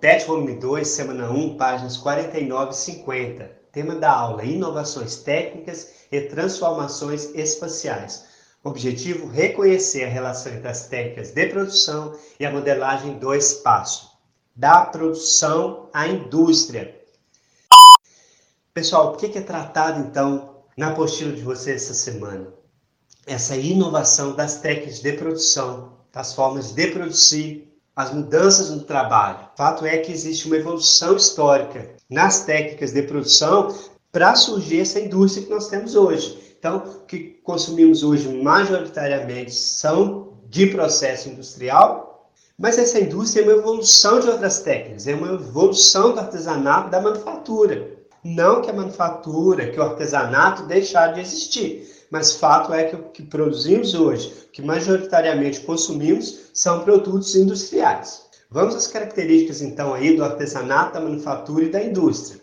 PET Volume 2, Semana 1, páginas 49 e 50. Tema da aula: Inovações técnicas e transformações espaciais. Objetivo: reconhecer a relação entre as técnicas de produção e a modelagem do espaço. Da produção à indústria. Pessoal, o que é tratado então na apostila de vocês essa semana? Essa inovação das técnicas de produção, das formas de produzir, as mudanças no trabalho. O fato é que existe uma evolução histórica nas técnicas de produção para surgir essa indústria que nós temos hoje. Então, o que consumimos hoje majoritariamente são de processo industrial, mas essa indústria é uma evolução de outras técnicas, é uma evolução do artesanato da manufatura. Não que a manufatura, que o artesanato deixar de existir, mas fato é que o que produzimos hoje, que majoritariamente consumimos, são produtos industriais. Vamos às características então aí do artesanato, da manufatura e da indústria.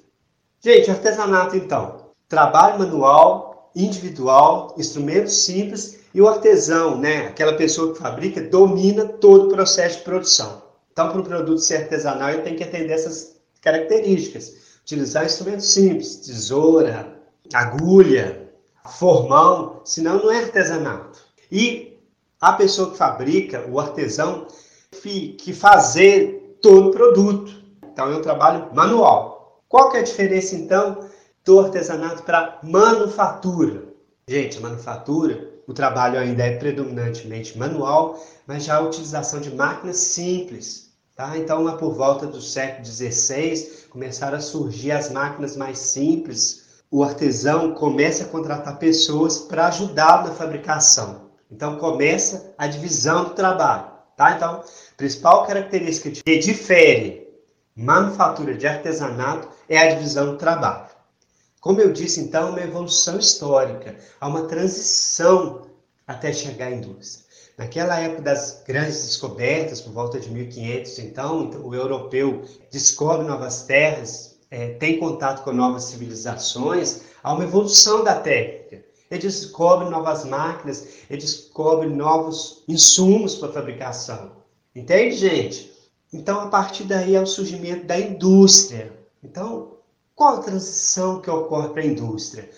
Gente, artesanato então, trabalho manual, individual, instrumentos simples e o artesão, né, aquela pessoa que fabrica, domina todo o processo de produção. Então, para o produto ser artesanal, ele tem que atender essas características. Utilizar instrumentos simples, tesoura, agulha, formão, senão não é artesanato. E a pessoa que fabrica, o artesão, que fazer todo o produto. Então é um trabalho manual. Qual que é a diferença então do artesanato para manufatura? Gente, a manufatura, o trabalho ainda é predominantemente manual, mas já a utilização de máquinas simples. Tá? Então, lá por volta do século XVI, começaram a surgir as máquinas mais simples, o artesão começa a contratar pessoas para ajudar na fabricação. Então começa a divisão do trabalho, tá? Então, principal característica que difere manufatura de artesanato é a divisão do trabalho. Como eu disse, então, uma evolução histórica, há uma transição até chegar à indústria. Naquela época das grandes descobertas, por volta de 1500, então, então o europeu descobre novas terras, é, tem contato com novas civilizações, há uma evolução da técnica. Ele descobre novas máquinas, ele descobre novos insumos para fabricação. Entende, gente? Então, a partir daí é o surgimento da indústria. Então, qual a transição que ocorre para a indústria?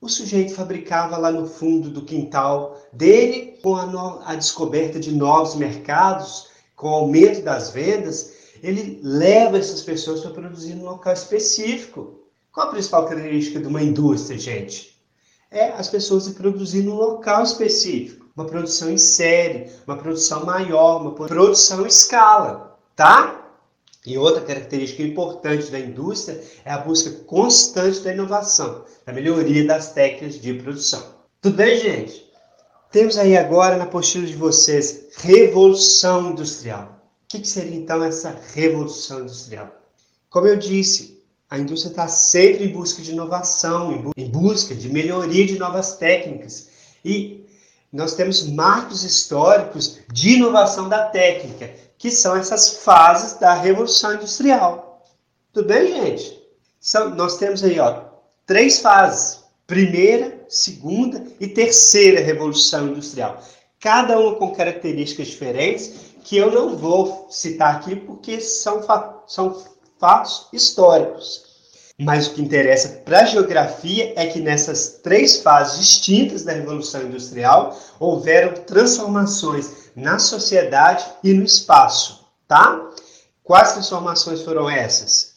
O sujeito fabricava lá no fundo do quintal dele, com a, no... a descoberta de novos mercados, com o aumento das vendas, ele leva essas pessoas para produzir num local específico. Qual a principal característica de uma indústria, gente? É as pessoas produzir num local específico. Uma produção em série, uma produção maior, uma produção em escala, tá? E outra característica importante da indústria é a busca constante da inovação, da melhoria das técnicas de produção. Tudo bem, gente? Temos aí agora na apostila de vocês Revolução Industrial que, que seria então essa revolução industrial? Como eu disse, a indústria está sempre em busca de inovação, em busca de melhoria de novas técnicas. E nós temos marcos históricos de inovação da técnica, que são essas fases da revolução industrial. Tudo bem, gente? São, nós temos aí ó, três fases: primeira, segunda e terceira revolução industrial. Cada uma com características diferentes que eu não vou citar aqui porque são, fa são fatos históricos. Mas o que interessa para a geografia é que nessas três fases distintas da Revolução Industrial houveram transformações na sociedade e no espaço, tá? Quais transformações foram essas?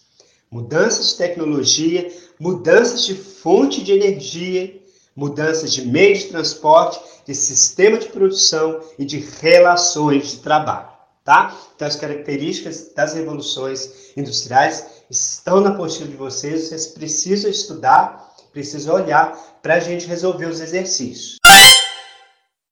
Mudanças de tecnologia, mudanças de fonte de energia, mudanças de meio de transporte de sistema de produção e de relações de trabalho. Tá? Então, as características das revoluções industriais estão na apostila de vocês, vocês precisam estudar, precisam olhar para a gente resolver os exercícios.